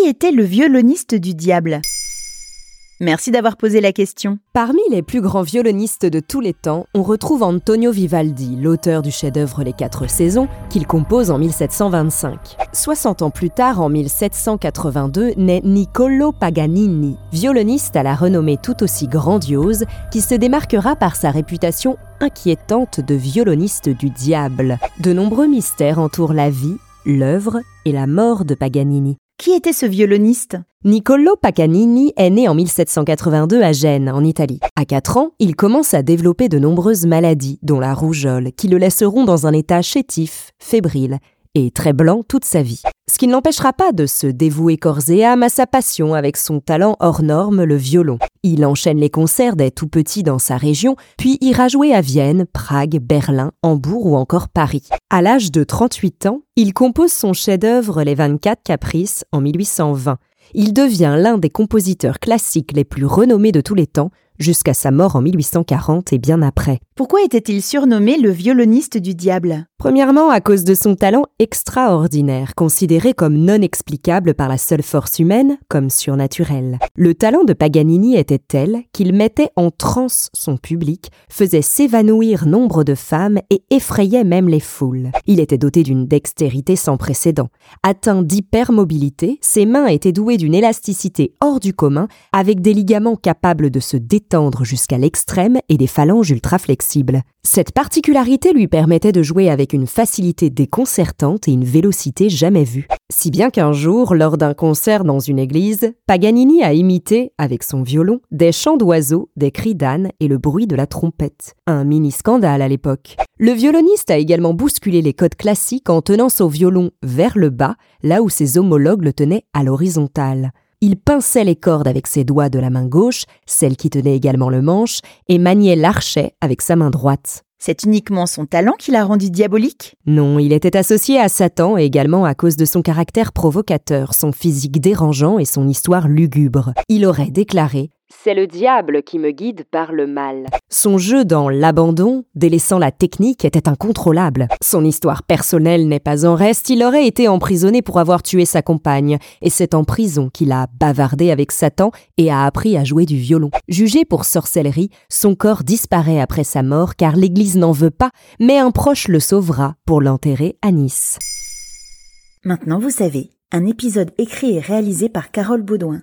Qui était le violoniste du diable? Merci d'avoir posé la question. Parmi les plus grands violonistes de tous les temps, on retrouve Antonio Vivaldi, l'auteur du chef-d'œuvre Les Quatre Saisons, qu'il compose en 1725. 60 ans plus tard, en 1782, naît Niccolo Paganini, violoniste à la renommée tout aussi grandiose, qui se démarquera par sa réputation inquiétante de violoniste du diable. De nombreux mystères entourent la vie, l'œuvre et la mort de Paganini. Qui était ce violoniste Niccolo Paganini est né en 1782 à Gênes, en Italie. À 4 ans, il commence à développer de nombreuses maladies, dont la rougeole, qui le laisseront dans un état chétif, fébrile et très blanc toute sa vie. Ce qui ne l'empêchera pas de se dévouer corps et âme à sa passion avec son talent hors norme, le violon. Il enchaîne les concerts dès tout petit dans sa région, puis ira jouer à Vienne, Prague, Berlin, Hambourg ou encore Paris. À l'âge de 38 ans, il compose son chef-d'œuvre Les 24 Caprices en 1820. Il devient l'un des compositeurs classiques les plus renommés de tous les temps, jusqu'à sa mort en 1840 et bien après. Pourquoi était-il surnommé le violoniste du diable? Premièrement, à cause de son talent extraordinaire, considéré comme non explicable par la seule force humaine, comme surnaturel. Le talent de Paganini était tel qu'il mettait en transe son public, faisait s'évanouir nombre de femmes et effrayait même les foules. Il était doté d'une dextérité sans précédent. Atteint d'hypermobilité, ses mains étaient douées d'une élasticité hors du commun, avec des ligaments capables de se détendre jusqu'à l'extrême et des phalanges ultra flexibles. Cette particularité lui permettait de jouer avec une facilité déconcertante et une vélocité jamais vue. Si bien qu'un jour, lors d'un concert dans une église, Paganini a imité, avec son violon, des chants d'oiseaux, des cris d'âne et le bruit de la trompette. Un mini-scandale à l'époque. Le violoniste a également bousculé les codes classiques en tenant son violon vers le bas, là où ses homologues le tenaient à l'horizontale. Il pinçait les cordes avec ses doigts de la main gauche, celle qui tenait également le manche, et maniait l'archet avec sa main droite. C'est uniquement son talent qui l'a rendu diabolique? Non, il était associé à Satan également à cause de son caractère provocateur, son physique dérangeant et son histoire lugubre. Il aurait déclaré c'est le diable qui me guide par le mal. Son jeu dans l'abandon, délaissant la technique, était incontrôlable. Son histoire personnelle n'est pas en reste, il aurait été emprisonné pour avoir tué sa compagne, et c'est en prison qu'il a bavardé avec Satan et a appris à jouer du violon. Jugé pour sorcellerie, son corps disparaît après sa mort car l'Église n'en veut pas, mais un proche le sauvera pour l'enterrer à Nice. Maintenant vous savez, un épisode écrit et réalisé par Carole Baudouin.